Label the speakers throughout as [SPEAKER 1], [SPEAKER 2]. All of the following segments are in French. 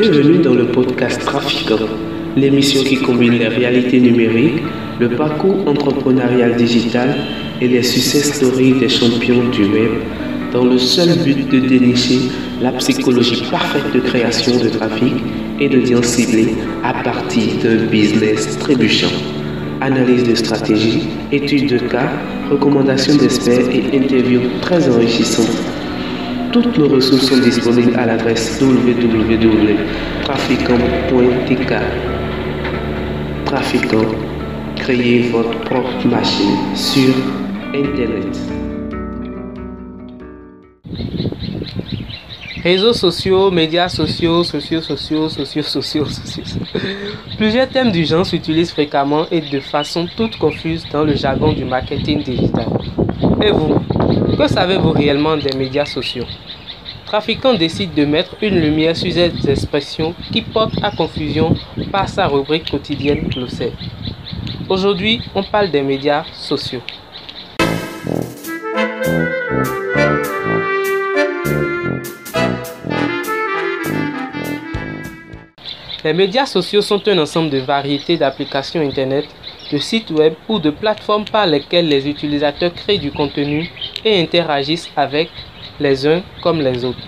[SPEAKER 1] Bienvenue dans le podcast Trafiquant, l'émission qui combine les réalités numériques, le parcours entrepreneurial digital et les success stories des champions du web dans le seul but de dénicher la psychologie parfaite de création de trafic et de liens ciblés à partir d'un business trébuchant. Analyse de stratégie, études de cas, recommandations d'experts et interviews très enrichissantes. Toutes nos ressources sont disponibles à l'adresse www.traficant.tk. Traficant, créez votre propre machine sur Internet.
[SPEAKER 2] Réseaux sociaux, médias sociaux, sociaux, sociaux, sociaux, sociaux, sociaux. Plusieurs thèmes du genre s'utilisent fréquemment et de façon toute confuse dans le jargon du marketing digital. Et vous, que savez-vous réellement des médias sociaux? Traficant décide de mettre une lumière sur ces expressions qui portent à confusion par sa rubrique quotidienne glossaire. Aujourd'hui, on parle des médias sociaux. Les médias sociaux sont un ensemble de variétés d'applications Internet, de sites web ou de plateformes par lesquelles les utilisateurs créent du contenu et interagissent avec les uns comme les autres.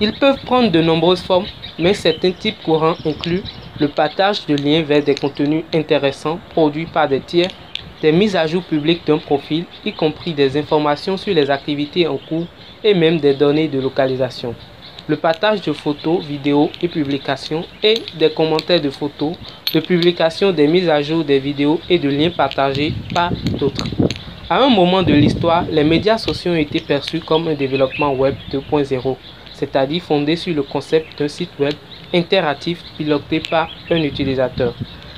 [SPEAKER 2] Ils peuvent prendre de nombreuses formes, mais certains types courants incluent le partage de liens vers des contenus intéressants produits par des tiers, des mises à jour publiques d'un profil, y compris des informations sur les activités en cours et même des données de localisation le partage de photos, vidéos et publications et des commentaires de photos, de publications, des mises à jour des vidéos et de liens partagés par d'autres. À un moment de l'histoire, les médias sociaux ont été perçus comme un développement web 2.0, c'est-à-dire fondé sur le concept d'un site web interactif piloté par un utilisateur.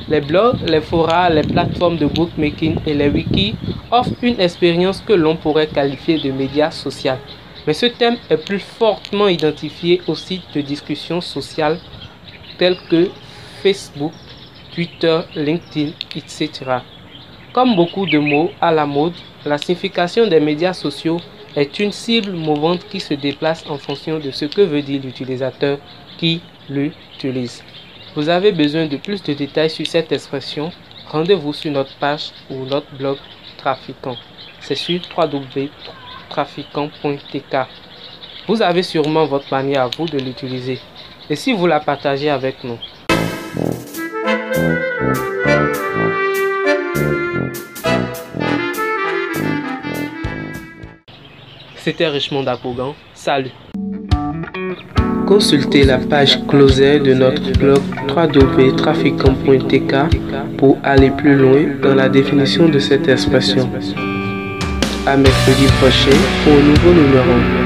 [SPEAKER 2] Les blogs, les forums, les plateformes de bookmaking et les wikis offrent une expérience que l'on pourrait qualifier de médias social. Mais ce thème est plus fortement identifié aux sites de discussion sociale tels que Facebook, Twitter, LinkedIn, etc. Comme beaucoup de mots à la mode, la signification des médias sociaux est une cible mouvante qui se déplace en fonction de ce que veut dire l'utilisateur qui l'utilise. Vous avez besoin de plus de détails sur cette expression? Rendez-vous sur notre page ou notre blog Trafiquant. C'est sur www trafiquant.tk. Vous avez sûrement votre manière à vous de l'utiliser. Et si vous la partagez avec nous? C'était Richmond Dapogan. Salut Consultez la page closet de notre blog www.trafiquant.tk pour aller plus loin dans la définition de cette expression à mercredi prochain pour un nouveau numéro.